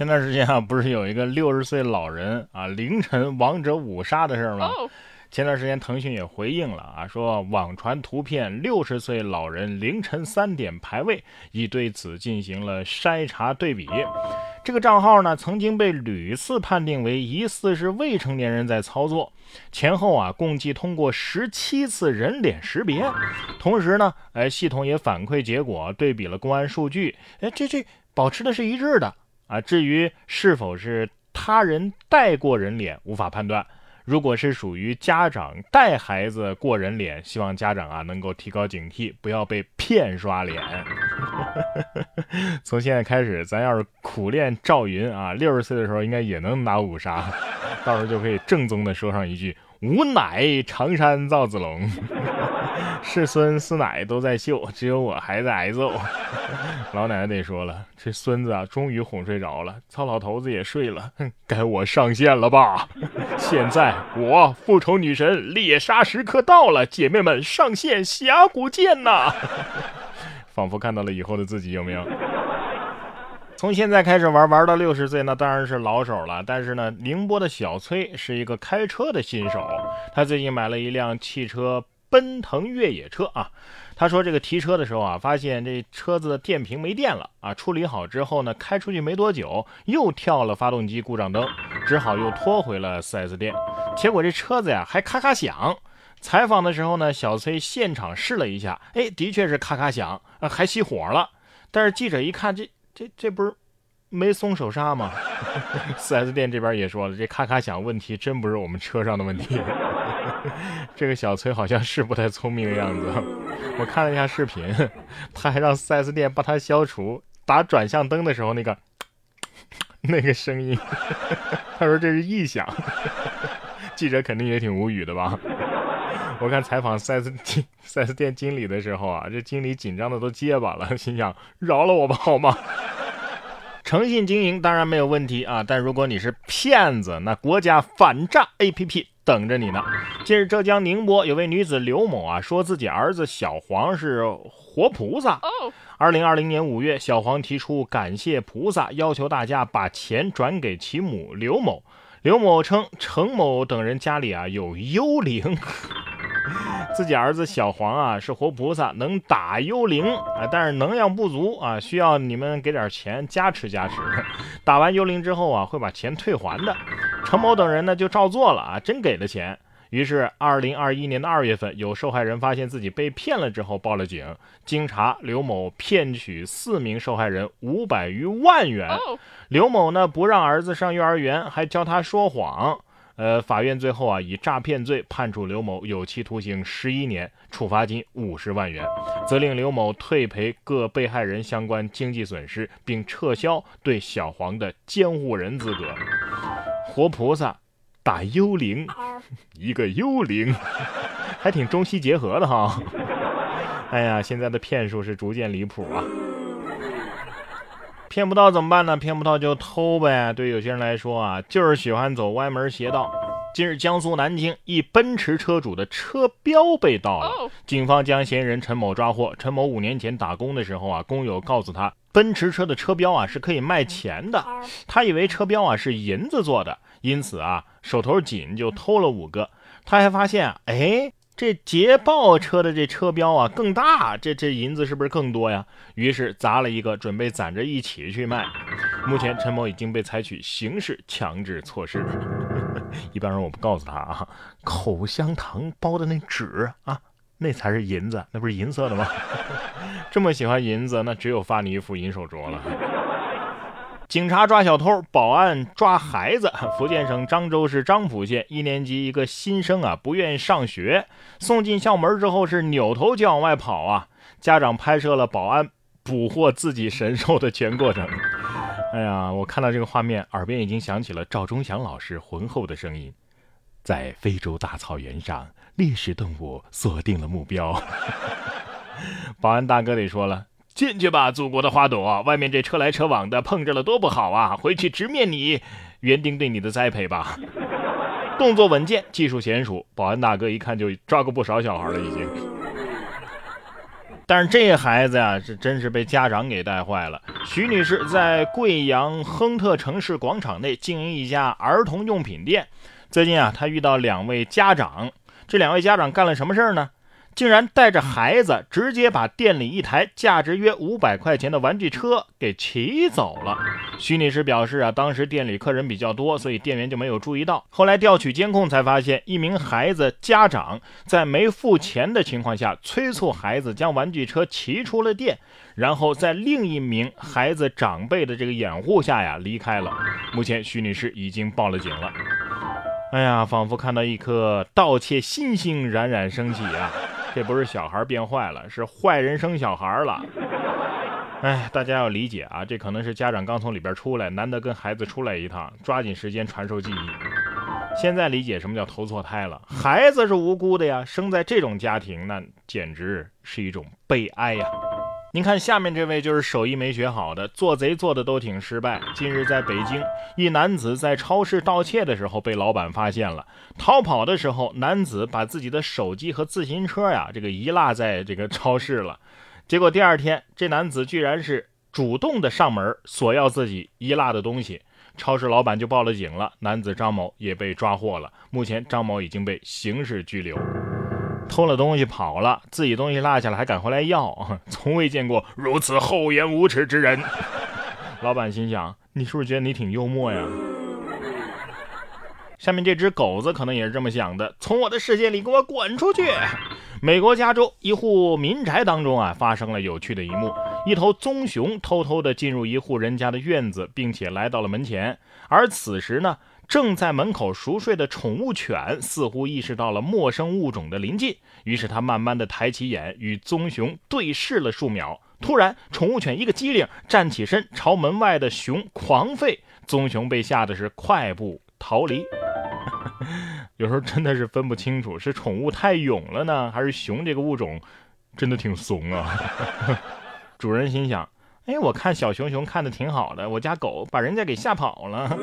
前段时间啊，不是有一个六十岁老人啊凌晨王者五杀的事儿吗？前段时间腾讯也回应了啊，说网传图片六十岁老人凌晨三点排位，已对此进行了筛查对比。这个账号呢，曾经被屡次判定为疑似是未成年人在操作，前后啊共计通过十七次人脸识别，同时呢，哎，系统也反馈结果对比了公安数据，哎，这这保持的是一致的。啊，至于是否是他人带过人脸，无法判断。如果是属于家长带孩子过人脸，希望家长啊能够提高警惕，不要被骗刷脸。从现在开始，咱要是苦练赵云啊，六十岁的时候应该也能拿五杀，到时候就可以正宗的说上一句。吾乃常山赵子龙，是孙是奶都在秀，只有我还在挨揍。老奶奶得说了，这孙子啊，终于哄睡着了，糙老头子也睡了，该我上线了吧？现在我复仇女神猎杀时刻到了，姐妹们上线峡谷见呐！仿佛看到了以后的自己，有没有？从现在开始玩，玩到六十岁，那当然是老手了。但是呢，宁波的小崔是一个开车的新手，他最近买了一辆汽车奔腾越野车啊。他说这个提车的时候啊，发现这车子的电瓶没电了啊。处理好之后呢，开出去没多久，又跳了发动机故障灯，只好又拖回了 4S 店。结果这车子呀还咔咔响。采访的时候呢，小崔现场试了一下，哎，的确是咔咔响，还熄火了。但是记者一看这。这这不是没松手刹吗？4S 店这边也说了，这咔咔响问题真不是我们车上的问题。这个小崔好像是不太聪明的样子。我看了一下视频，他还让 4S 店帮他消除打转向灯的时候那个那个声音。他说这是异响。记者肯定也挺无语的吧？我看采访 4S 经 4S 店经理的时候啊，这经理紧张的都结巴了，心想饶了我吧，好吗？诚信经营当然没有问题啊，但如果你是骗子，那国家反诈 APP 等着你呢。近日，浙江宁波有位女子刘某啊，说自己儿子小黄是活菩萨。二零二零年五月，小黄提出感谢菩萨，要求大家把钱转给其母刘某。刘某称，程某等人家里啊有幽灵。自己儿子小黄啊是活菩萨，能打幽灵啊，但是能量不足啊，需要你们给点钱加持加持。打完幽灵之后啊，会把钱退还的。陈某等人呢就照做了啊，真给了钱。于是，二零二一年的二月份，有受害人发现自己被骗了之后报了警。经查，刘某骗取四名受害人五百余万元。刘某呢不让儿子上幼儿园，还教他说谎。呃，法院最后啊以诈骗罪判处刘某有期徒刑十一年，处罚金五十万元，责令刘某退赔各被害人相关经济损失，并撤销对小黄的监护人资格。活菩萨打幽灵，一个幽灵，还挺中西结合的哈。哎呀，现在的骗术是逐渐离谱啊。骗不到怎么办呢？骗不到就偷呗。对有些人来说啊，就是喜欢走歪门邪道。近日，江苏南京一奔驰车主的车标被盗了，警方将嫌疑人陈某抓获。陈某五年前打工的时候啊，工友告诉他，奔驰车的车标啊是可以卖钱的。他以为车标啊是银子做的，因此啊手头紧就偷了五个。他还发现，哎。这捷豹车的这车标啊更大，这这银子是不是更多呀？于是砸了一个，准备攒着一起去卖。目前陈某已经被采取刑事强制措施。一般人我不告诉他啊，口香糖包的那纸啊，那才是银子，那不是银色的吗？这么喜欢银子，那只有发你一副银手镯了。警察抓小偷，保安抓孩子。福建省漳州市漳浦县一年级一个新生啊，不愿意上学，送进校门之后是扭头就往外跑啊。家长拍摄了保安捕获自己神兽的全过程。哎呀，我看到这个画面，耳边已经响起了赵忠祥老师浑厚的声音：在非洲大草原上，猎食动物锁定了目标。保安大哥得说了。进去吧，祖国的花朵！外面这车来车往的，碰着了多不好啊！回去直面你园丁对你的栽培吧。动作稳健，技术娴熟，保安大哥一看就抓过不少小孩了，已经。但是这孩子呀，是真是被家长给带坏了。徐女士在贵阳亨特城市广场内经营一家儿童用品店。最近啊，她遇到两位家长，这两位家长干了什么事儿呢？竟然带着孩子直接把店里一台价值约五百块钱的玩具车给骑走了。徐女士表示啊，当时店里客人比较多，所以店员就没有注意到。后来调取监控才发现，一名孩子家长在没付钱的情况下催促孩子将玩具车骑出了店，然后在另一名孩子长辈的这个掩护下呀离开了。目前徐女士已经报了警了。哎呀，仿佛看到一颗盗窃星星冉冉升起啊！这不是小孩变坏了，是坏人生小孩了。哎，大家要理解啊，这可能是家长刚从里边出来，难得跟孩子出来一趟，抓紧时间传授技艺。现在理解什么叫投错胎了，孩子是无辜的呀，生在这种家庭，那简直是一种悲哀呀。您看，下面这位就是手艺没学好的，做贼做的都挺失败。近日，在北京，一男子在超市盗窃的时候被老板发现了。逃跑的时候，男子把自己的手机和自行车呀，这个遗落在这个超市了。结果第二天，这男子居然是主动的上门索要自己遗落的东西，超市老板就报了警了。男子张某也被抓获了。目前，张某已经被刑事拘留。偷了东西跑了，自己东西落下了还敢回来要，从未见过如此厚颜无耻之人。老板心想：你是不是觉得你挺幽默呀？下面这只狗子可能也是这么想的：从我的世界里给我滚出去！美国加州一户民宅当中啊，发生了有趣的一幕：一头棕熊偷偷的进入一户人家的院子，并且来到了门前，而此时呢。正在门口熟睡的宠物犬似乎意识到了陌生物种的临近，于是它慢慢的抬起眼，与棕熊对视了数秒。突然，宠物犬一个机灵，站起身朝门外的熊狂吠，棕熊被吓得是快步逃离。有时候真的是分不清楚，是宠物太勇了呢，还是熊这个物种真的挺怂啊？主人心想：哎，我看小熊熊看的挺好的，我家狗把人家给吓跑了。